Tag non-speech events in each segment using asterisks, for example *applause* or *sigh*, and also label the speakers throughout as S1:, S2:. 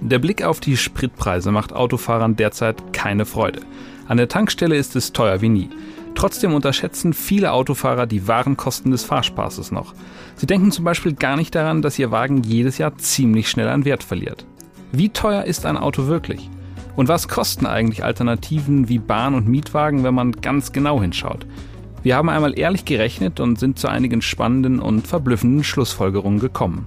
S1: Der Blick auf die Spritpreise macht Autofahrern derzeit keine Freude. An der Tankstelle ist es teuer wie nie. Trotzdem unterschätzen viele Autofahrer die wahren Kosten des Fahrspaßes noch. Sie denken zum Beispiel gar nicht daran, dass ihr Wagen jedes Jahr ziemlich schnell an Wert verliert. Wie teuer ist ein Auto wirklich? Und was kosten eigentlich Alternativen wie Bahn- und Mietwagen, wenn man ganz genau hinschaut? Wir haben einmal ehrlich gerechnet und sind zu einigen spannenden und verblüffenden Schlussfolgerungen gekommen.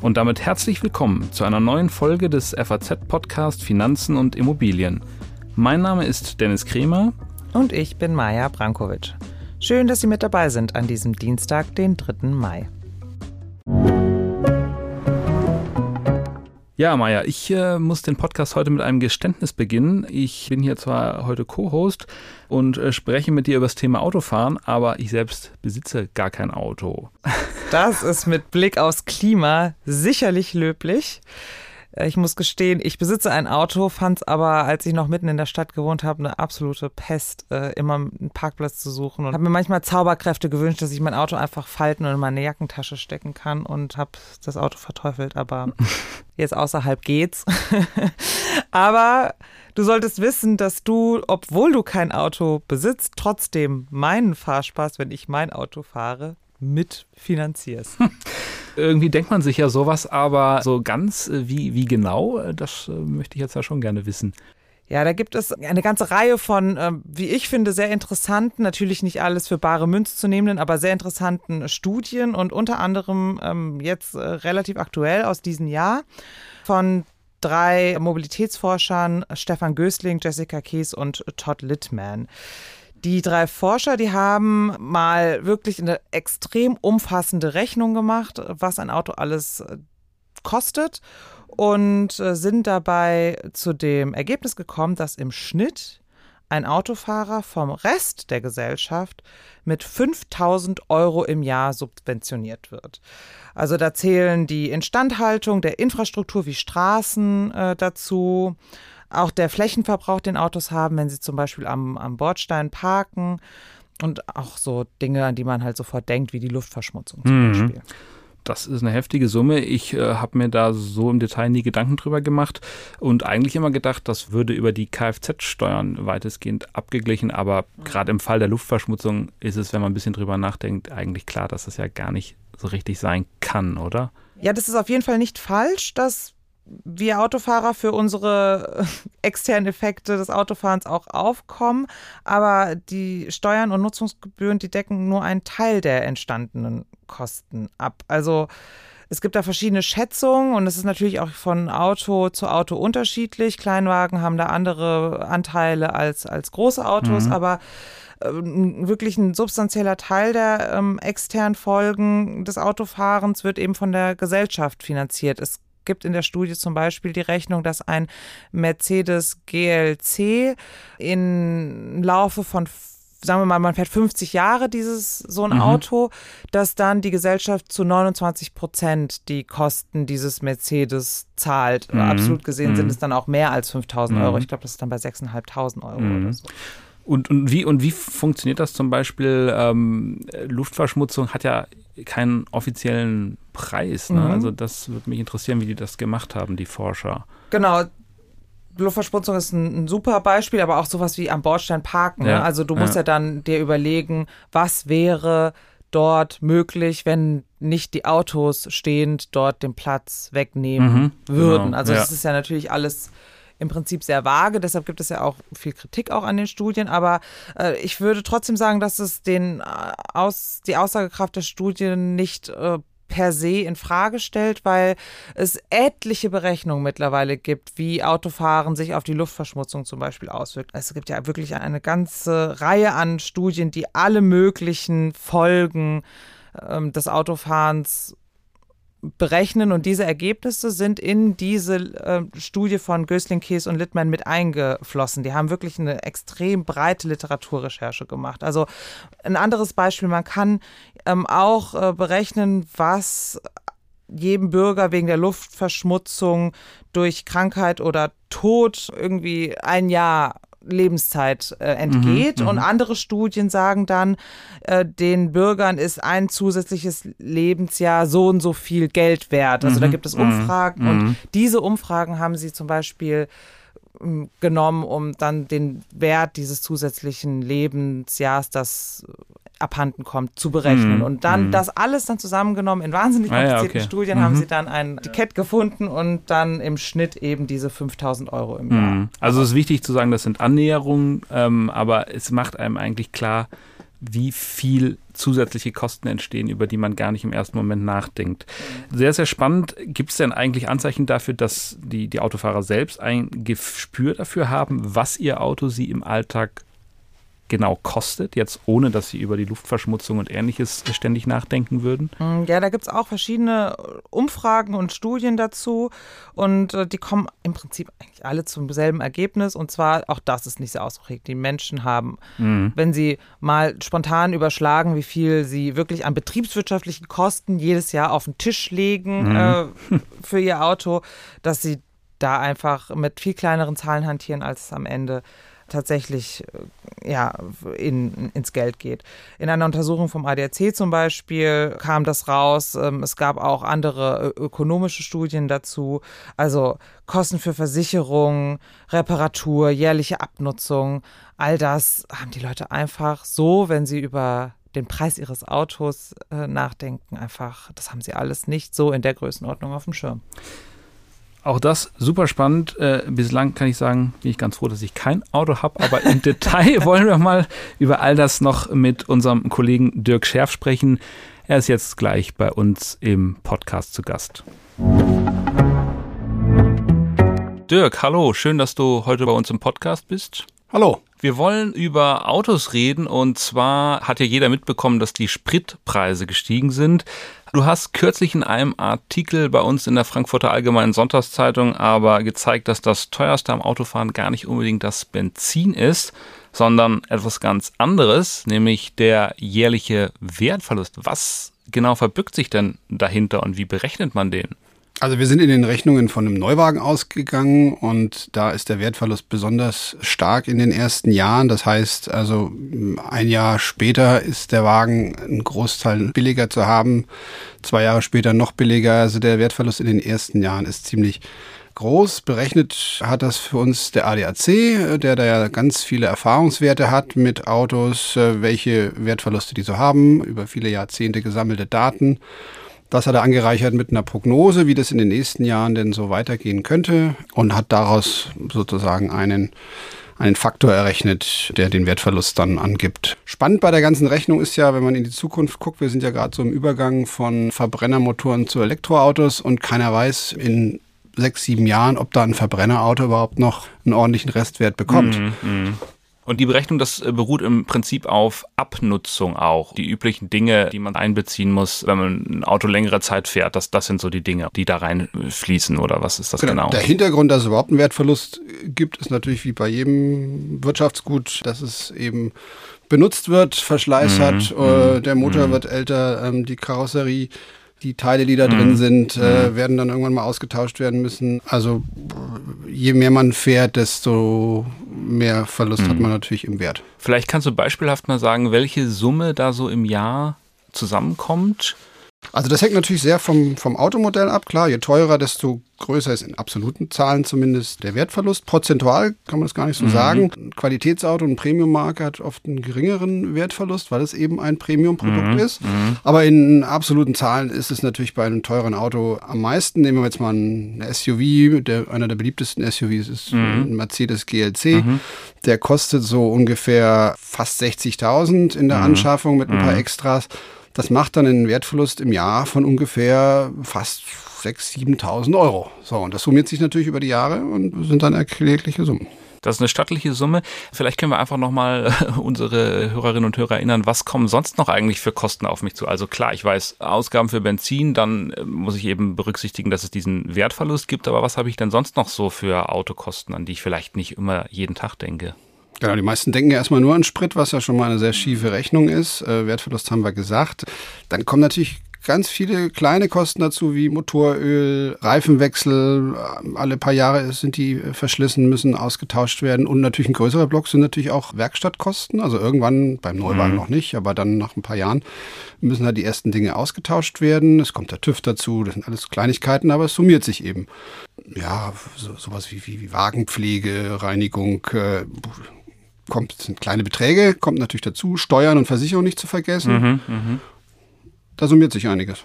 S1: Und damit herzlich willkommen zu einer neuen Folge des FAZ-Podcast Finanzen und Immobilien. Mein Name ist Dennis Kremer.
S2: Und ich bin Maja Brankovic. Schön, dass Sie mit dabei sind an diesem Dienstag, den 3. Mai.
S1: Ja, Maja, ich äh, muss den Podcast heute mit einem Geständnis beginnen. Ich bin hier zwar heute Co-Host und äh, spreche mit dir über das Thema Autofahren, aber ich selbst besitze gar kein Auto. *laughs*
S2: Das ist mit Blick aufs Klima sicherlich löblich. Äh, ich muss gestehen, ich besitze ein Auto, fand es aber, als ich noch mitten in der Stadt gewohnt habe, eine absolute Pest, äh, immer einen Parkplatz zu suchen. Und habe mir manchmal Zauberkräfte gewünscht, dass ich mein Auto einfach falten und in meine Jackentasche stecken kann und habe das Auto verteufelt. Aber *laughs* jetzt außerhalb geht's. *laughs* aber du solltest wissen, dass du, obwohl du kein Auto besitzt, trotzdem meinen Fahrspaß, wenn ich mein Auto fahre, mitfinanzierst. *laughs*
S1: Irgendwie denkt man sich ja sowas, aber so ganz äh, wie, wie genau, äh, das äh, möchte ich jetzt ja schon gerne wissen.
S2: Ja, da gibt es eine ganze Reihe von, wie ich finde, sehr interessanten, natürlich nicht alles für bare Münze zu nehmen, aber sehr interessanten Studien und unter anderem ähm, jetzt relativ aktuell aus diesem Jahr von drei Mobilitätsforschern, Stefan Gößling, Jessica Kees und Todd Littman. Die drei Forscher, die haben mal wirklich eine extrem umfassende Rechnung gemacht, was ein Auto alles äh, kostet und äh, sind dabei zu dem Ergebnis gekommen, dass im Schnitt ein Autofahrer vom Rest der Gesellschaft mit 5000 Euro im Jahr subventioniert wird. Also da zählen die Instandhaltung der Infrastruktur wie Straßen äh, dazu, auch der Flächenverbrauch, den Autos haben, wenn sie zum Beispiel am, am Bordstein parken und auch so Dinge, an die man halt sofort denkt, wie die Luftverschmutzung zum mhm. Beispiel.
S1: Das ist eine heftige Summe. Ich äh, habe mir da so im Detail nie Gedanken drüber gemacht und eigentlich immer gedacht, das würde über die Kfz-Steuern weitestgehend abgeglichen. Aber mhm. gerade im Fall der Luftverschmutzung ist es, wenn man ein bisschen drüber nachdenkt, eigentlich klar, dass das ja gar nicht so richtig sein kann, oder?
S2: Ja, das ist auf jeden Fall nicht falsch, dass wir Autofahrer für unsere *laughs* externen Effekte des Autofahrens auch aufkommen, aber die Steuern und Nutzungsgebühren, die decken nur einen Teil der entstandenen Kosten ab. Also es gibt da verschiedene Schätzungen und es ist natürlich auch von Auto zu Auto unterschiedlich. Kleinwagen haben da andere Anteile als, als große Autos, mhm. aber äh, wirklich ein substanzieller Teil der ähm, externen Folgen des Autofahrens wird eben von der Gesellschaft finanziert. Es gibt in der Studie zum Beispiel die Rechnung, dass ein Mercedes GLC im Laufe von sagen wir mal, man fährt 50 Jahre dieses so ein mhm. Auto, dass dann die Gesellschaft zu 29 Prozent die Kosten dieses Mercedes zahlt. Mhm. Absolut gesehen mhm. sind es dann auch mehr als 5000 Euro. Mhm. Ich glaube, das ist dann bei 6.500 Euro oder mhm. so.
S1: Und, und, wie, und wie funktioniert das zum Beispiel? Ähm, Luftverschmutzung hat ja keinen offiziellen Preis. Ne? Mhm. Also das würde mich interessieren, wie die das gemacht haben, die Forscher.
S2: Genau. Luftverschmutzung ist ein, ein super Beispiel, aber auch sowas wie am Bordstein parken. Ne? Ja. Ne? Also du musst ja. ja dann dir überlegen, was wäre dort möglich, wenn nicht die Autos stehend dort den Platz wegnehmen mhm, würden. Genau, also ja. das ist ja natürlich alles im Prinzip sehr vage. Deshalb gibt es ja auch viel Kritik auch an den Studien. Aber äh, ich würde trotzdem sagen, dass es den, äh, aus, die Aussagekraft der Studien nicht äh, per se in Frage stellt, weil es etliche Berechnungen mittlerweile gibt, wie Autofahren sich auf die Luftverschmutzung zum Beispiel auswirkt. Es gibt ja wirklich eine ganze Reihe an Studien, die alle möglichen Folgen ähm, des Autofahrens berechnen und diese Ergebnisse sind in diese äh, Studie von Gößling, Kees und Littmann mit eingeflossen. Die haben wirklich eine extrem breite Literaturrecherche gemacht. Also ein anderes Beispiel, man kann ähm, auch äh, berechnen, was jedem Bürger wegen der Luftverschmutzung durch Krankheit oder Tod irgendwie ein Jahr Lebenszeit äh, entgeht. Mhm, und mhm. andere Studien sagen dann, äh, den Bürgern ist ein zusätzliches Lebensjahr so und so viel Geld wert. Also mhm, da gibt es Umfragen mhm, und diese Umfragen haben sie zum Beispiel ähm, genommen, um dann den Wert dieses zusätzlichen Lebensjahrs, das abhanden kommt, zu berechnen. Mm, und dann mm. das alles dann zusammengenommen in wahnsinnig komplizierten ah, ja, okay. Studien mm haben mhm. sie dann ein Etikett gefunden und dann im Schnitt eben diese 5000 Euro im Jahr. Mhm.
S1: Also es ist wichtig zu sagen, das sind Annäherungen, ähm, aber es macht einem eigentlich klar, wie viel zusätzliche Kosten entstehen, über die man gar nicht im ersten Moment nachdenkt. Sehr, sehr spannend. Gibt es denn eigentlich Anzeichen dafür, dass die, die Autofahrer selbst ein Gespür dafür haben, was ihr Auto sie im Alltag genau kostet, jetzt ohne dass sie über die Luftverschmutzung und ähnliches ständig nachdenken würden?
S2: Mm, ja, da gibt es auch verschiedene Umfragen und Studien dazu und äh, die kommen im Prinzip eigentlich alle zum selben Ergebnis und zwar, auch das ist nicht so ausgeprägt, die Menschen haben, mhm. wenn sie mal spontan überschlagen, wie viel sie wirklich an betriebswirtschaftlichen Kosten jedes Jahr auf den Tisch legen mhm. äh, für ihr Auto, dass sie da einfach mit viel kleineren Zahlen hantieren, als es am Ende tatsächlich äh, ja, in, ins Geld geht. In einer Untersuchung vom ADAC zum Beispiel kam das raus. Ähm, es gab auch andere ökonomische Studien dazu. Also Kosten für Versicherung, Reparatur, jährliche Abnutzung. All das haben die Leute einfach so, wenn sie über den Preis ihres Autos äh, nachdenken, einfach, das haben sie alles nicht so in der Größenordnung auf dem Schirm.
S1: Auch das super spannend. Äh, bislang kann ich sagen, bin ich ganz froh, dass ich kein Auto habe, aber im *laughs* Detail wollen wir mal über all das noch mit unserem Kollegen Dirk Scherf sprechen. Er ist jetzt gleich bei uns im Podcast zu Gast. Dirk, hallo, schön, dass du heute bei uns im Podcast bist.
S3: Hallo.
S1: Wir wollen über Autos reden und zwar hat ja jeder mitbekommen, dass die Spritpreise gestiegen sind. Du hast kürzlich in einem Artikel bei uns in der Frankfurter Allgemeinen Sonntagszeitung aber gezeigt, dass das teuerste am Autofahren gar nicht unbedingt das Benzin ist, sondern etwas ganz anderes, nämlich der jährliche Wertverlust. Was genau verbirgt sich denn dahinter und wie berechnet man den?
S3: Also wir sind in den Rechnungen von einem Neuwagen ausgegangen und da ist der Wertverlust besonders stark in den ersten Jahren. Das heißt also ein Jahr später ist der Wagen ein Großteil billiger zu haben, zwei Jahre später noch billiger. Also der Wertverlust in den ersten Jahren ist ziemlich groß. Berechnet hat das für uns der ADAC, der da ja ganz viele Erfahrungswerte hat mit Autos, welche Wertverluste die so haben, über viele Jahrzehnte gesammelte Daten. Das hat er angereichert mit einer Prognose, wie das in den nächsten Jahren denn so weitergehen könnte und hat daraus sozusagen einen einen Faktor errechnet, der den Wertverlust dann angibt. Spannend bei der ganzen Rechnung ist ja, wenn man in die Zukunft guckt, wir sind ja gerade so im Übergang von Verbrennermotoren zu Elektroautos und keiner weiß in sechs, sieben Jahren, ob da ein Verbrennerauto überhaupt noch einen ordentlichen Restwert bekommt. Mm, mm.
S1: Und die Berechnung, das äh, beruht im Prinzip auf Abnutzung auch. Die üblichen Dinge, die man einbeziehen muss, wenn man ein Auto längere Zeit fährt, das, das sind so die Dinge, die da reinfließen oder was ist das genau? genau?
S3: Der Hintergrund, dass es überhaupt einen Wertverlust gibt, ist natürlich wie bei jedem Wirtschaftsgut, dass es eben benutzt wird, Verschleiß mhm. hat, äh, mhm. der Motor mhm. wird älter, ähm, die Karosserie die Teile, die da drin mhm. sind, äh, mhm. werden dann irgendwann mal ausgetauscht werden müssen. Also je mehr man fährt, desto mehr Verlust mhm. hat man natürlich im Wert.
S1: Vielleicht kannst du beispielhaft mal sagen, welche Summe da so im Jahr zusammenkommt?
S3: Also das hängt natürlich sehr vom, vom Automodell ab. Klar, je teurer, desto größer ist in absoluten Zahlen zumindest der Wertverlust. Prozentual kann man das gar nicht so mhm. sagen. Ein Qualitätsauto, eine Premium-Marke hat oft einen geringeren Wertverlust, weil es eben ein Premium-Produkt mhm. ist. Mhm. Aber in absoluten Zahlen ist es natürlich bei einem teuren Auto am meisten. Nehmen wir jetzt mal ein SUV, der, einer der beliebtesten SUVs ist mhm. ein Mercedes GLC. Mhm. Der kostet so ungefähr fast 60.000 in der mhm. Anschaffung mit ein paar Extras. Das macht dann einen Wertverlust im Jahr von ungefähr fast 6.000, 7.000 Euro. So, und das summiert sich natürlich über die Jahre und sind dann erklägliche Summen.
S1: Das ist eine stattliche Summe. Vielleicht können wir einfach nochmal unsere Hörerinnen und Hörer erinnern, was kommen sonst noch eigentlich für Kosten auf mich zu? Also klar, ich weiß, Ausgaben für Benzin, dann äh, muss ich eben berücksichtigen, dass es diesen Wertverlust gibt. Aber was habe ich denn sonst noch so für Autokosten, an die ich vielleicht nicht immer jeden Tag denke?
S3: Genau, die meisten denken ja erstmal nur an Sprit, was ja schon mal eine sehr schiefe Rechnung ist. Äh, Wertverlust haben wir gesagt. Dann kommen natürlich ganz viele kleine Kosten dazu, wie Motoröl, Reifenwechsel. Alle paar Jahre sind die verschlissen, müssen ausgetauscht werden. Und natürlich ein größerer Block sind natürlich auch Werkstattkosten. Also irgendwann, beim Neuwagen mhm. noch nicht, aber dann nach ein paar Jahren müssen halt die ersten Dinge ausgetauscht werden. Es kommt der TÜV dazu, das sind alles Kleinigkeiten, aber es summiert sich eben. Ja, so, sowas wie, wie, wie Wagenpflege, Reinigung, äh, kommt, sind kleine Beträge, kommt natürlich dazu, Steuern und Versicherung nicht zu vergessen. Mhm, mh. Da summiert sich einiges.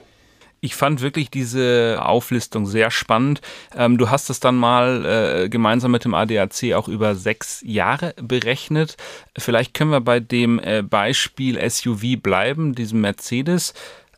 S1: Ich fand wirklich diese Auflistung sehr spannend. Ähm, du hast es dann mal äh, gemeinsam mit dem ADAC auch über sechs Jahre berechnet. Vielleicht können wir bei dem äh, Beispiel SUV bleiben, diesem Mercedes,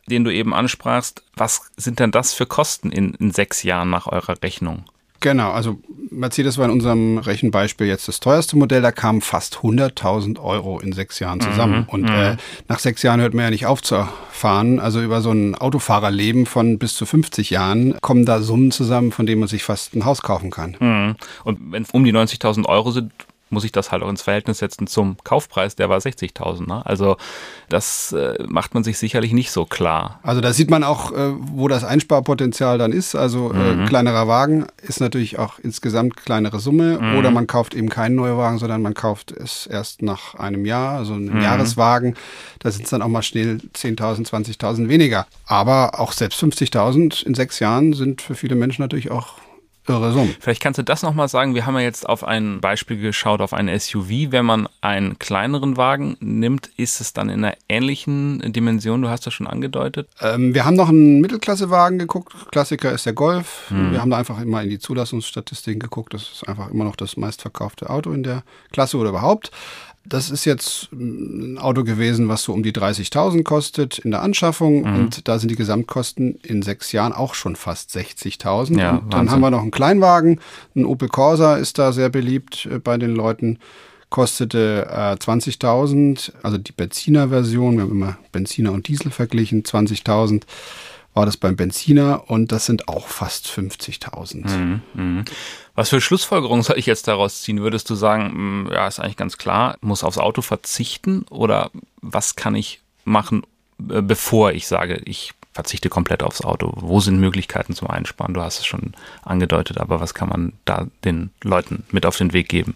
S1: den du eben ansprachst. Was sind denn das für Kosten in, in sechs Jahren nach eurer Rechnung?
S3: Genau, also Mercedes war in unserem Rechenbeispiel jetzt das teuerste Modell, da kamen fast 100.000 Euro in sechs Jahren zusammen. Mhm, und mhm. äh, nach sechs Jahren hört man ja nicht auf zu fahren. Also über so ein Autofahrerleben von bis zu 50 Jahren kommen da Summen zusammen, von denen man sich fast ein Haus kaufen kann.
S1: Mhm. Und wenn es um die 90.000 Euro sind, muss ich das halt auch ins Verhältnis setzen zum Kaufpreis, der war 60.000. Ne? Also das äh, macht man sich sicherlich nicht so klar.
S3: Also da sieht man auch, äh, wo das Einsparpotenzial dann ist. Also äh, mhm. kleinerer Wagen ist natürlich auch insgesamt kleinere Summe. Mhm. Oder man kauft eben keinen Neuwagen, sondern man kauft es erst nach einem Jahr, also einen mhm. Jahreswagen. Da sind es dann auch mal schnell 10.000, 20.000 weniger. Aber auch selbst 50.000 in sechs Jahren sind für viele Menschen natürlich auch irre Summen.
S1: Vielleicht kannst du das nochmal sagen. Wir haben ja jetzt auf ein Beispiel geschaut, auf ein SUV. Wenn man einen kleineren Wagen nimmt, ist es dann in einer ähnlichen Dimension? Du hast das schon angedeutet.
S3: Ähm, wir haben noch einen Mittelklassewagen geguckt. Klassiker ist der Golf. Hm. Wir haben da einfach immer in die Zulassungsstatistiken geguckt. Das ist einfach immer noch das meistverkaufte Auto in der Klasse oder überhaupt. Das ist jetzt ein Auto gewesen, was so um die 30.000 kostet in der Anschaffung. Mhm. und da sind die Gesamtkosten in sechs Jahren auch schon fast 60.000. Ja, und dann haben wir noch einen Kleinwagen, ein Opel Corsa ist da sehr beliebt äh, bei den Leuten, kostete äh, 20.000, also die Benziner-Version, wir haben immer Benziner und Diesel verglichen, 20.000 war das beim Benziner und das sind auch fast 50.000. Mhm,
S1: mh. Was für Schlussfolgerungen soll ich jetzt daraus ziehen? Würdest du sagen, mh, ja, ist eigentlich ganz klar, muss aufs Auto verzichten oder was kann ich machen, äh, bevor ich sage, ich verzichte komplett aufs Auto? Wo sind Möglichkeiten zum Einsparen? Du hast es schon angedeutet, aber was kann man da den Leuten mit auf den Weg geben?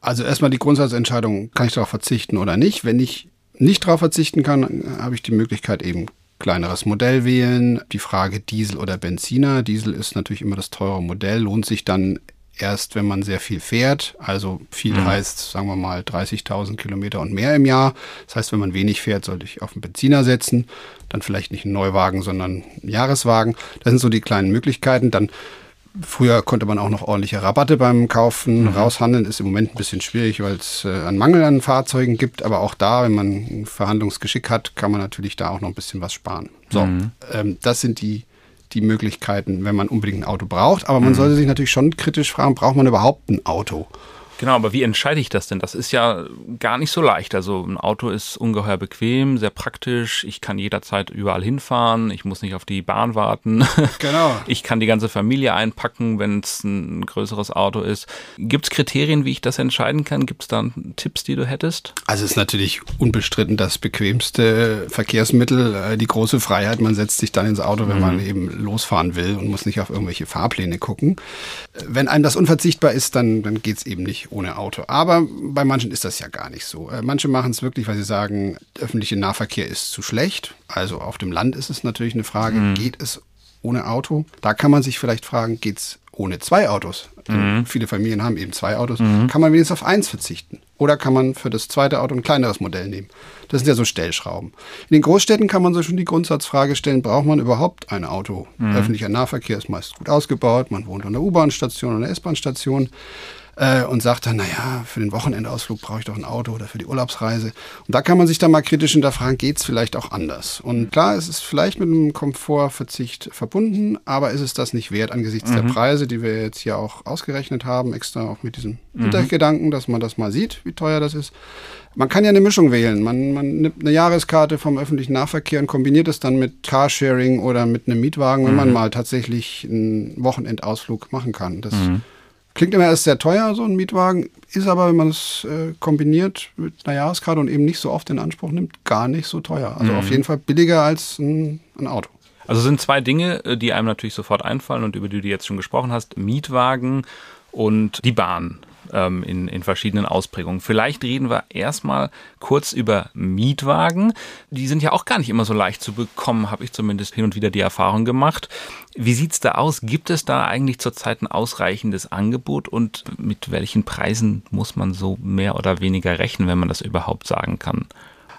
S3: Also erstmal die Grundsatzentscheidung, kann ich darauf verzichten oder nicht? Wenn ich nicht darauf verzichten kann, habe ich die Möglichkeit eben kleineres Modell wählen. Die Frage Diesel oder Benziner. Diesel ist natürlich immer das teure Modell, lohnt sich dann erst, wenn man sehr viel fährt. Also viel mhm. heißt, sagen wir mal, 30.000 Kilometer und mehr im Jahr. Das heißt, wenn man wenig fährt, sollte ich auf einen Benziner setzen. Dann vielleicht nicht einen Neuwagen, sondern einen Jahreswagen. Das sind so die kleinen Möglichkeiten. Dann Früher konnte man auch noch ordentliche Rabatte beim Kaufen mhm. raushandeln. Ist im Moment ein bisschen schwierig, weil es äh, einen Mangel an Fahrzeugen gibt. Aber auch da, wenn man Verhandlungsgeschick hat, kann man natürlich da auch noch ein bisschen was sparen. So, mhm. ähm, das sind die, die Möglichkeiten, wenn man unbedingt ein Auto braucht. Aber man mhm. sollte sich natürlich schon kritisch fragen, braucht man überhaupt ein Auto?
S1: Genau, aber wie entscheide ich das denn? Das ist ja gar nicht so leicht. Also ein Auto ist ungeheuer bequem, sehr praktisch. Ich kann jederzeit überall hinfahren. Ich muss nicht auf die Bahn warten. *laughs* Genau. Ich kann die ganze Familie einpacken, wenn es ein größeres Auto ist. Gibt es Kriterien, wie ich das entscheiden kann? Gibt es da Tipps, die du hättest?
S3: Also es ist natürlich unbestritten das bequemste Verkehrsmittel, äh, die große Freiheit. Man setzt sich dann ins Auto, wenn mhm. man eben losfahren will und muss nicht auf irgendwelche Fahrpläne gucken. Wenn einem das unverzichtbar ist, dann, dann geht es eben nicht ohne Auto. Aber bei manchen ist das ja gar nicht so. Äh, manche machen es wirklich, weil sie sagen, öffentlicher Nahverkehr ist zu schlecht. Also auf dem Land ist es natürlich eine Frage, mhm. geht es ohne Auto? Da kann man sich vielleicht fragen, geht es ohne zwei Autos? Mhm. Viele Familien haben eben zwei Autos. Mhm. Kann man wenigstens auf eins verzichten? Oder kann man für das zweite Auto ein kleineres Modell nehmen? Das sind ja so Stellschrauben. In den Großstädten kann man so schon die Grundsatzfrage stellen, braucht man überhaupt ein Auto? Mhm. Öffentlicher Nahverkehr ist meist gut ausgebaut, man wohnt an der U-Bahn-Station oder S-Bahn-Station äh, und sagt dann, naja, für den Wochenendausflug brauche ich doch ein Auto oder für die Urlaubsreise. Und da kann man sich dann mal kritisch hinterfragen, geht es vielleicht auch anders? Und klar, es ist vielleicht mit einem Komfortverzicht verbunden, aber ist es das nicht wert angesichts mhm. der Preise, die wir jetzt hier auch ausgerechnet haben, extra auch mit diesem mhm. Hintergedanken, dass man das mal sieht, wie teuer das ist. Man kann ja eine Mischung wählen. Man, man nimmt eine Jahreskarte vom öffentlichen Nahverkehr und kombiniert es dann mit Carsharing oder mit einem Mietwagen, wenn mhm. man mal tatsächlich einen Wochenendausflug machen kann. Das mhm Klingt immer erst sehr teuer, so ein Mietwagen, ist aber, wenn man es äh, kombiniert mit einer Jahreskarte und eben nicht so oft in Anspruch nimmt, gar nicht so teuer. Also mhm. auf jeden Fall billiger als ein, ein Auto.
S1: Also sind zwei Dinge, äh, die einem natürlich sofort einfallen und über die du jetzt schon gesprochen hast. Mietwagen und die Bahn ähm, in, in verschiedenen Ausprägungen. Vielleicht reden wir erstmal kurz über Mietwagen. Die sind ja auch gar nicht immer so leicht zu bekommen, habe ich zumindest hin und wieder die Erfahrung gemacht. Wie sieht es da aus? Gibt es da eigentlich zurzeit ein ausreichendes Angebot und mit welchen Preisen muss man so mehr oder weniger rechnen, wenn man das überhaupt sagen kann?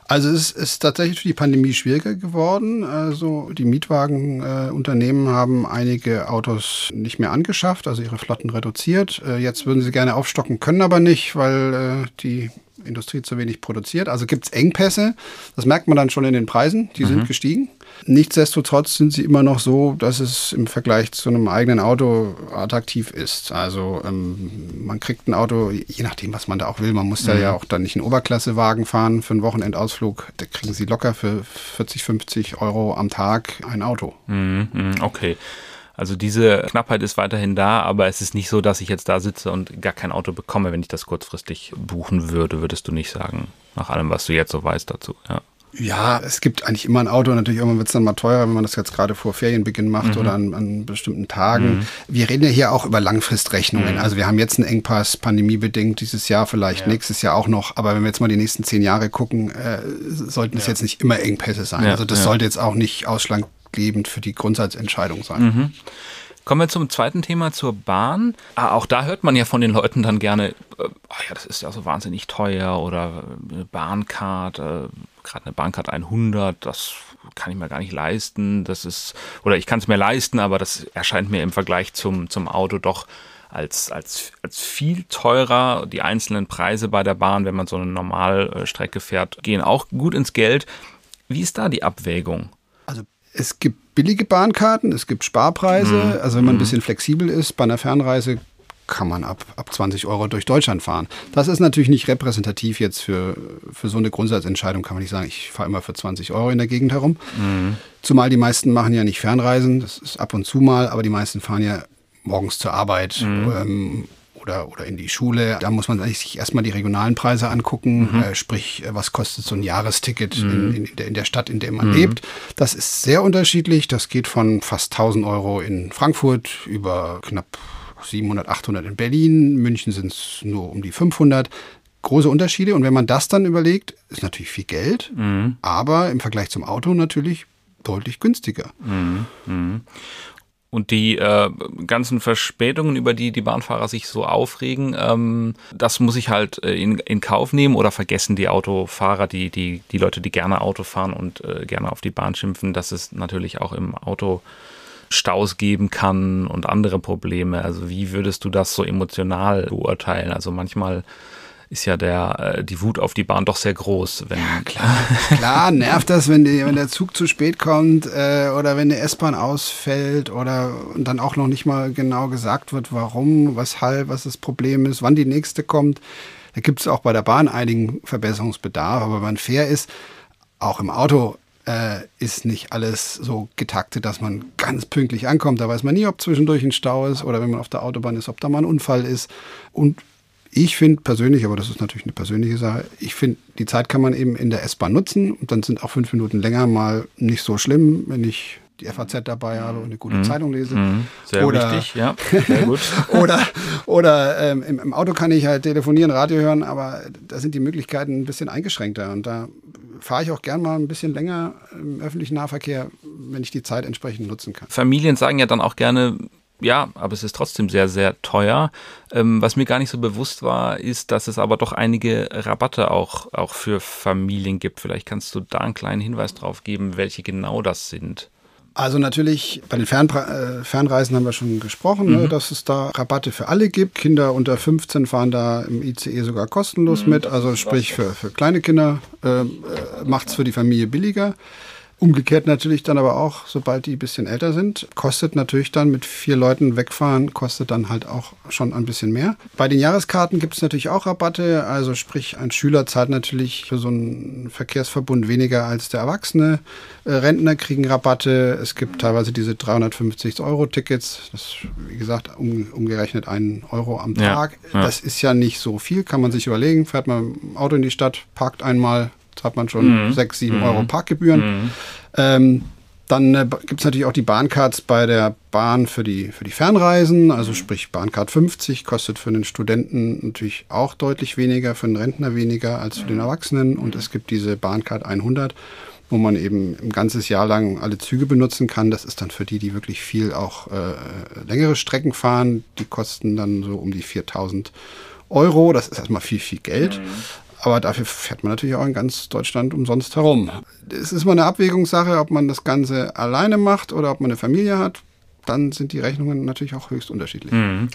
S3: Also es ist tatsächlich für die Pandemie schwieriger geworden. Also die Mietwagenunternehmen äh, haben einige Autos nicht mehr angeschafft, also ihre Flotten reduziert. Äh, jetzt würden sie gerne aufstocken, können aber nicht, weil äh, die Industrie zu wenig produziert. Also gibt es Engpässe. Das merkt man dann schon in den Preisen. Die mhm. sind gestiegen. Nichtsdestotrotz sind sie immer noch so, dass es im Vergleich zu einem eigenen Auto attraktiv ist. Also ähm, man kriegt ein Auto, je nachdem, was man da auch will. Man muss mhm. da ja auch dann nicht einen Oberklassewagen fahren für einen Wochenendausflug. Da kriegen sie locker für 40, 50 Euro am Tag ein Auto.
S1: Mhm, mhm okay. Also diese Knappheit ist weiterhin da, aber es ist nicht so, dass ich jetzt da sitze und gar kein Auto bekomme, wenn ich das kurzfristig buchen würde, würdest du nicht sagen, nach allem, was du jetzt so weißt dazu. Ja.
S3: Ja, es gibt eigentlich immer ein Auto. Natürlich irgendwann wird es dann mal teurer, wenn man das jetzt gerade vor Ferienbeginn macht mhm. oder an, an, bestimmten Tagen. Mhm. Wir reden ja hier auch über Langfristrechnungen. Mhm. Also wir haben jetzt einen Engpass, pandemiebedingt, dieses Jahr vielleicht, ja. nächstes Jahr auch noch. Aber wenn wir jetzt mal die nächsten zehn Jahre gucken, äh, sollten es ja. jetzt nicht immer Engpässe sein. Ja. Also das sollte jetzt auch nicht ausschlaggebend für die Grundsatzentscheidung sein.
S1: Mhm. Kommen wir zum zweiten Thema, zur Bahn. Ah, auch da hört man ja von den Leuten dann gerne, äh, oh ja, das ist ja so wahnsinnig teuer oder eine Bahncard, äh, gerade eine Bahncard 100, das kann ich mir gar nicht leisten. Das ist, oder ich kann es mir leisten, aber das erscheint mir im Vergleich zum, zum Auto doch als, als, als viel teurer. Die einzelnen Preise bei der Bahn, wenn man so eine Normalstrecke fährt, gehen auch gut ins Geld. Wie ist da die Abwägung?
S3: Also es gibt billige Bahnkarten, es gibt Sparpreise. Mhm. Also wenn man ein mhm. bisschen flexibel ist, bei einer Fernreise kann man ab, ab 20 Euro durch Deutschland fahren. Das ist natürlich nicht repräsentativ jetzt für, für so eine Grundsatzentscheidung, kann man nicht sagen, ich fahre immer für 20 Euro in der Gegend herum. Mhm. Zumal die meisten machen ja nicht Fernreisen, das ist ab und zu mal, aber die meisten fahren ja morgens zur Arbeit mhm. ähm, oder, oder in die Schule. Da muss man sich erstmal die regionalen Preise angucken, mhm. äh, sprich, äh, was kostet so ein Jahresticket mhm. in, in, der, in, der, Stadt, in der man mhm. lebt. Das ist sehr unterschiedlich. Das geht von fast 1000 Euro in Frankfurt über knapp 700, 800 in Berlin. München sind es nur um die 500 große Unterschiede. Und wenn man das dann überlegt, ist natürlich viel Geld, mhm. aber im Vergleich zum Auto natürlich deutlich günstiger.
S1: Mhm. Und die äh, ganzen Verspätungen, über die die Bahnfahrer sich so aufregen, ähm, das muss ich halt äh, in, in Kauf nehmen oder vergessen die Autofahrer, die, die, die Leute, die gerne Auto fahren und äh, gerne auf die Bahn schimpfen, dass es natürlich auch im Auto Staus geben kann und andere Probleme. Also wie würdest du das so emotional beurteilen? Also manchmal ist ja der, äh, die Wut auf die Bahn doch sehr groß.
S3: Wenn ja, klar. klar, nervt das, wenn, die, wenn der Zug zu spät kommt äh, oder wenn die S-Bahn ausfällt oder dann auch noch nicht mal genau gesagt wird, warum, weshalb, was das Problem ist, wann die nächste kommt. Da gibt es auch bei der Bahn einigen Verbesserungsbedarf, aber wenn man fair ist, auch im Auto äh, ist nicht alles so getaktet, dass man ganz pünktlich ankommt. Da weiß man nie, ob zwischendurch ein Stau ist oder wenn man auf der Autobahn ist, ob da mal ein Unfall ist. Und ich finde persönlich, aber das ist natürlich eine persönliche Sache, ich finde, die Zeit kann man eben in der S-Bahn nutzen und dann sind auch fünf Minuten länger mal nicht so schlimm, wenn ich die FAZ dabei habe und eine gute mhm. Zeitung lese. Mhm.
S1: Sehr oder, wichtig, ja.
S3: Sehr gut. *laughs* oder oder ähm, im, im, Auto kann ich halt telefonieren, Radio hören, aber da sind die Möglichkeiten ein bisschen eingeschränkter und da fahre ich auch gern mal ein bisschen länger im öffentlichen Nahverkehr, wenn ich die Zeit entsprechend nutzen kann.
S1: Familien sagen ja dann auch gerne, ja, aber es ist trotzdem sehr, sehr teuer. Ähm, was mir gar nicht so bewusst war, ist, dass es aber doch einige Rabatte auch, auch für Familien gibt. Vielleicht kannst du da einen kleinen Hinweis drauf geben, welche genau das sind.
S3: Also natürlich, bei den Fernpre äh, Fernreisen haben wir schon gesprochen, ne, mhm. ne, dass es da Rabatte für alle gibt. Kinder unter 15 fahren da im ICE sogar kostenlos mhm. mit. Also sprich für, für kleine Kinder äh, äh macht es für die Familie billiger. Umgekehrt natürlich dann aber auch, sobald die ein bisschen älter sind, kostet natürlich dann mit vier Leuten wegfahren, kostet dann halt auch schon ein bisschen mehr. Bei den Jahreskarten gibt es natürlich auch Rabatte. Also sprich, ein Schüler zahlt natürlich für so einen Verkehrsverbund weniger als der Erwachsene. Äh, Rentner kriegen Rabatte. Es gibt teilweise diese 350 Euro Tickets. Das, wie gesagt, um, umgerechnet einen Euro am Tag. Ja, ja. Das ist ja nicht so viel, kann man sich überlegen. Fährt man im Auto in die Stadt, parkt einmal, hat man schon mhm. 6, 7 mhm. Euro Parkgebühren. Mhm. Ähm, dann äh, gibt es natürlich auch die Bahncards bei der Bahn für die, für die Fernreisen, also sprich Bahncard 50 kostet für einen Studenten natürlich auch deutlich weniger, für einen Rentner weniger als für den Erwachsenen. Und es gibt diese Bahncard 100, wo man eben ein ganzes Jahr lang alle Züge benutzen kann. Das ist dann für die, die wirklich viel auch äh, längere Strecken fahren. Die kosten dann so um die 4000 Euro. Das ist erstmal viel, viel Geld. Mhm. Aber dafür fährt man natürlich auch in ganz Deutschland umsonst herum. Es ist mal eine Abwägungssache, ob man das Ganze alleine macht oder ob man eine Familie hat. Dann sind die Rechnungen natürlich auch höchst unterschiedlich.
S1: Mhm.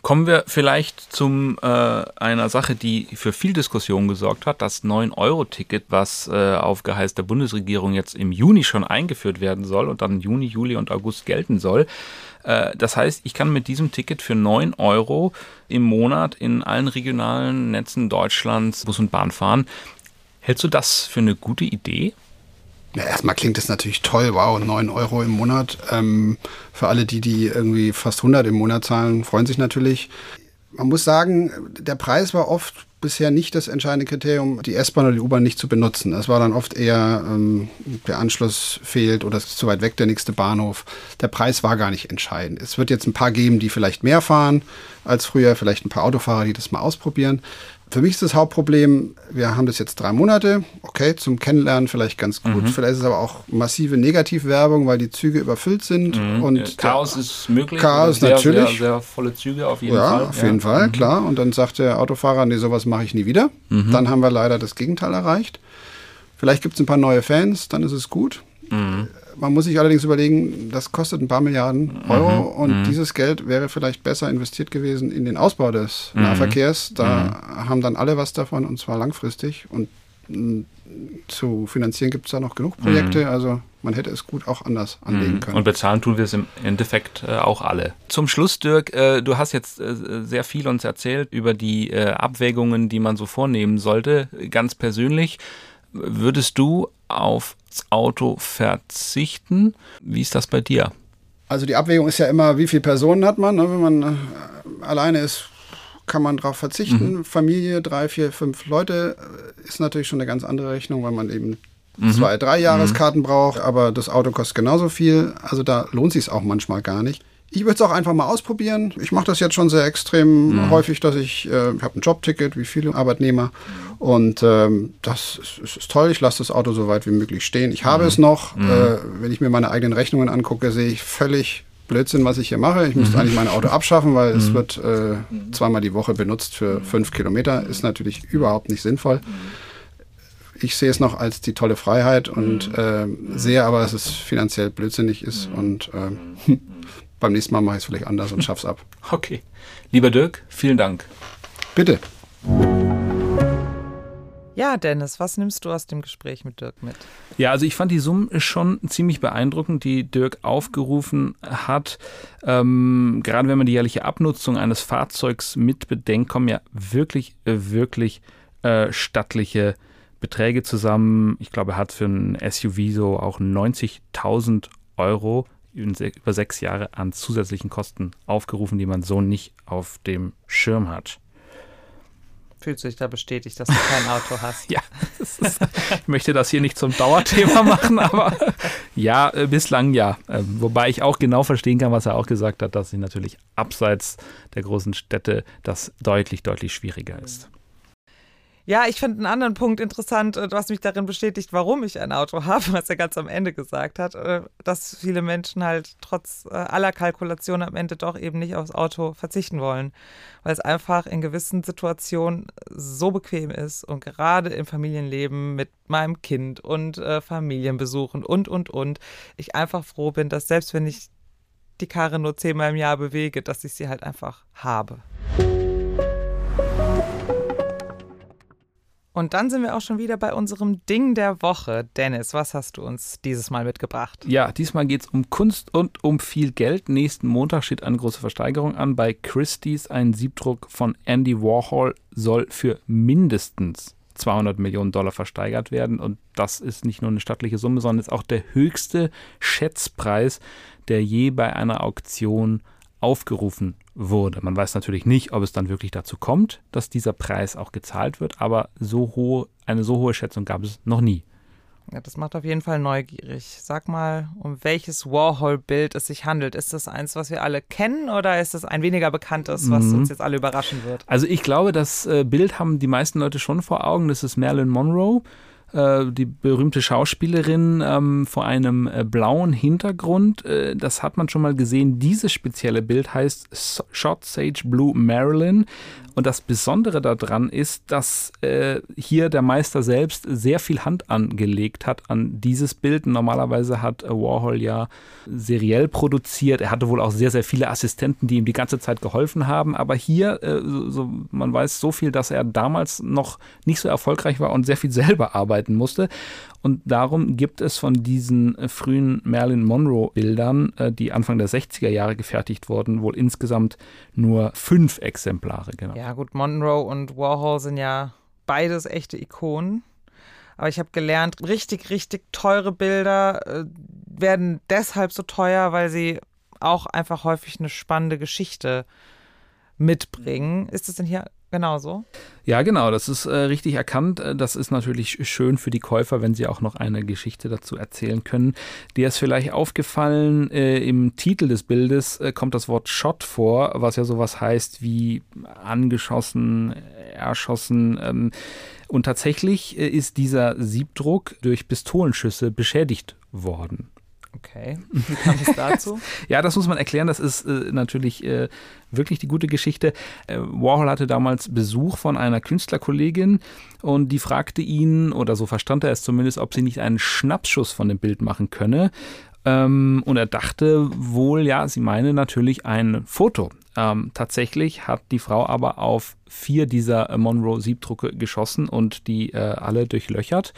S1: Kommen wir vielleicht zu äh, einer Sache, die für viel Diskussion gesorgt hat, das 9-Euro-Ticket, was äh, auf Geheiß der Bundesregierung jetzt im Juni schon eingeführt werden soll und dann Juni, Juli und August gelten soll. Äh, das heißt, ich kann mit diesem Ticket für 9 Euro im Monat in allen regionalen Netzen Deutschlands Bus und Bahn fahren. Hältst du das für eine gute Idee?
S3: Ja, erstmal klingt das natürlich toll. Wow, 9 Euro im Monat. Ähm, für alle die, die irgendwie fast 100 im Monat zahlen, freuen sich natürlich. Man muss sagen, der Preis war oft bisher nicht das entscheidende Kriterium, die S-Bahn oder die U-Bahn nicht zu benutzen. Es war dann oft eher, ähm, der Anschluss fehlt oder es ist zu weit weg, der nächste Bahnhof. Der Preis war gar nicht entscheidend. Es wird jetzt ein paar geben, die vielleicht mehr fahren als früher, vielleicht ein paar Autofahrer, die das mal ausprobieren. Für mich ist das Hauptproblem, wir haben das jetzt drei Monate, okay, zum Kennenlernen vielleicht ganz gut. Mhm. Vielleicht ist es aber auch massive Negativwerbung, weil die Züge überfüllt sind.
S1: Mhm. Und Chaos ist möglich.
S3: Chaos sehr, natürlich.
S1: Sehr, sehr, volle Züge auf jeden
S3: ja,
S1: Fall.
S3: Auf jeden Fall, mhm. klar. Und dann sagt der Autofahrer, nee, sowas mache ich nie wieder. Mhm. Dann haben wir leider das Gegenteil erreicht. Vielleicht gibt es ein paar neue Fans, dann ist es gut. Mhm. Man muss sich allerdings überlegen, das kostet ein paar Milliarden Euro mhm. und mhm. dieses Geld wäre vielleicht besser investiert gewesen in den Ausbau des mhm. Nahverkehrs. Da mhm. haben dann alle was davon und zwar langfristig. Und mm, zu finanzieren gibt es da noch genug Projekte. Mhm. Also man hätte es gut auch anders anlegen mhm. können.
S1: Und bezahlen tun wir es im Endeffekt äh, auch alle. Zum Schluss, Dirk, äh, du hast jetzt äh, sehr viel uns erzählt über die äh, Abwägungen, die man so vornehmen sollte. Ganz persönlich, würdest du aufs Auto verzichten? Wie ist das bei dir?
S3: Also die Abwägung ist ja immer, wie viele Personen hat man. Ne? Wenn man äh, alleine ist, kann man darauf verzichten. Mhm. Familie, drei, vier, fünf Leute äh, ist natürlich schon eine ganz andere Rechnung, weil man eben mhm. zwei, drei Jahreskarten mhm. braucht, aber das Auto kostet genauso viel. Also da lohnt sich auch manchmal gar nicht. Ich würde es auch einfach mal ausprobieren. Ich mache das jetzt schon sehr extrem mhm. häufig, dass ich, äh, habe ein Jobticket, wie viele Arbeitnehmer. Und ähm, das ist, ist, toll. Ich lasse das Auto so weit wie möglich stehen. Ich habe mhm. es noch. Mhm. Äh, wenn ich mir meine eigenen Rechnungen angucke, sehe ich völlig Blödsinn, was ich hier mache. Ich müsste mhm. eigentlich mein Auto abschaffen, weil es mhm. wird äh, zweimal die Woche benutzt für fünf Kilometer. Ist natürlich überhaupt nicht sinnvoll. Ich sehe es noch als die tolle Freiheit und äh, sehe aber, dass es finanziell blödsinnig ist und äh, beim nächsten Mal mache ich es vielleicht anders und schaff's ab. *laughs*
S1: Okay. Lieber Dirk, vielen Dank.
S3: Bitte.
S2: Ja, Dennis, was nimmst du aus dem Gespräch mit Dirk mit?
S1: Ja, also ich fand die Summen schon ziemlich beeindruckend, die Dirk aufgerufen hat. Ähm, gerade wenn man die jährliche Abnutzung eines Fahrzeugs mit bedenkt, kommen ja wirklich, wirklich äh, stattliche Beträge zusammen. Ich glaube, er hat für ein SUV so auch 90.000 Euro über sechs Jahre an zusätzlichen Kosten aufgerufen, die man so nicht auf dem Schirm hat.
S2: Fühlst du dich da bestätigt, dass du kein Auto hast? *laughs*
S1: ja, ist, ich möchte das hier nicht zum Dauerthema machen, *laughs* aber ja, äh, bislang ja. Ähm, wobei ich auch genau verstehen kann, was er auch gesagt hat, dass sich natürlich abseits der großen Städte das deutlich, deutlich schwieriger ist.
S2: Ja, ich finde einen anderen Punkt interessant, äh, was mich darin bestätigt, warum ich ein Auto *laughs* habe, was er ganz am Ende gesagt hat, äh, dass viele Menschen halt trotz äh, aller Kalkulation am Ende doch eben nicht aufs Auto verzichten wollen, weil es einfach in gewissen Situationen so bequem ist und gerade im Familienleben mit meinem Kind und Familienbesuchen und, und, und, ich einfach froh bin, dass selbst wenn ich die Karre nur zehnmal im Jahr bewege, dass ich sie halt einfach habe. Und dann sind wir auch schon wieder bei unserem Ding der Woche. Dennis, was hast du uns dieses Mal mitgebracht?
S1: Ja, diesmal geht es um Kunst und um viel Geld. Nächsten Montag steht eine große Versteigerung an. Bei Christie's ein Siebdruck von Andy Warhol soll für mindestens 200 Millionen Dollar versteigert werden. Und das ist nicht nur eine stattliche Summe, sondern ist auch der höchste Schätzpreis, der je bei einer Auktion aufgerufen wurde. Man weiß natürlich nicht, ob es dann wirklich dazu kommt, dass dieser Preis auch gezahlt wird, aber so hohe, eine so hohe Schätzung gab es noch nie.
S2: Ja, das macht auf jeden Fall neugierig. Sag mal, um welches Warhol-Bild es sich handelt. Ist das eins, was wir alle kennen oder ist es ein weniger bekanntes, was mhm. uns jetzt alle überraschen wird?
S1: Also ich glaube, das äh, Bild haben die meisten Leute schon vor Augen. Das ist Marilyn Monroe die berühmte Schauspielerin ähm, vor einem äh, blauen Hintergrund. Äh, das hat man schon mal gesehen. Dieses spezielle Bild heißt Shot Sage Blue Marilyn. Und das Besondere daran ist, dass äh, hier der Meister selbst sehr viel Hand angelegt hat an dieses Bild. Normalerweise hat Warhol ja seriell produziert. Er hatte wohl auch sehr, sehr viele Assistenten, die ihm die ganze Zeit geholfen haben. Aber hier, äh, so, man weiß so viel, dass er damals noch nicht so erfolgreich war und sehr viel *laughs* selber arbeiten musste. Und darum gibt es von diesen äh, frühen Marilyn Monroe-Bildern, äh, die Anfang der 60er Jahre gefertigt wurden, wohl insgesamt nur fünf Exemplare.
S2: Genau. Ja, gut, Monroe und Warhol sind ja beides echte Ikonen. Aber ich habe gelernt, richtig, richtig teure Bilder äh, werden deshalb so teuer, weil sie auch einfach häufig eine spannende Geschichte mitbringen. Ist es denn hier genauso?
S1: Ja, genau, das ist äh, richtig erkannt. Äh, das ist natürlich schön für die Käufer, wenn sie auch noch eine Geschichte dazu erzählen können. Dir ist vielleicht aufgefallen, äh, im Titel des Bildes äh, kommt das Wort Shot vor, was ja sowas heißt wie angeschossen, erschossen. Ähm, und tatsächlich äh, ist dieser Siebdruck durch Pistolenschüsse beschädigt worden.
S2: Okay, wie kam es dazu? *laughs*
S1: ja, das muss man erklären. Das ist äh, natürlich äh, wirklich die gute Geschichte. Äh, Warhol hatte damals Besuch von einer Künstlerkollegin und die fragte ihn, oder so verstand er es zumindest, ob sie nicht einen Schnappschuss von dem Bild machen könne. Ähm, und er dachte wohl, ja, sie meine natürlich ein Foto. Ähm, tatsächlich hat die Frau aber auf vier dieser Monroe-Siebdrucke geschossen und die äh, alle durchlöchert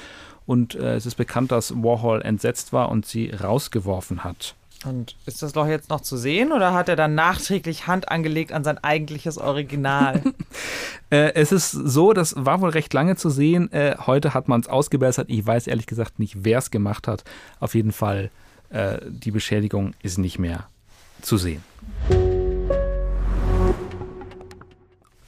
S1: und äh, es ist bekannt, dass Warhol entsetzt war und sie rausgeworfen hat.
S2: Und ist das Loch jetzt noch zu sehen oder hat er dann nachträglich Hand angelegt an sein eigentliches Original? *laughs*
S1: äh, es ist so, das war wohl recht lange zu sehen. Äh, heute hat man es ausgebessert. Ich weiß ehrlich gesagt nicht, wer es gemacht hat. Auf jeden Fall, äh, die Beschädigung ist nicht mehr zu sehen.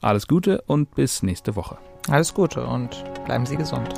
S1: Alles Gute und bis nächste Woche.
S2: Alles Gute und bleiben Sie gesund.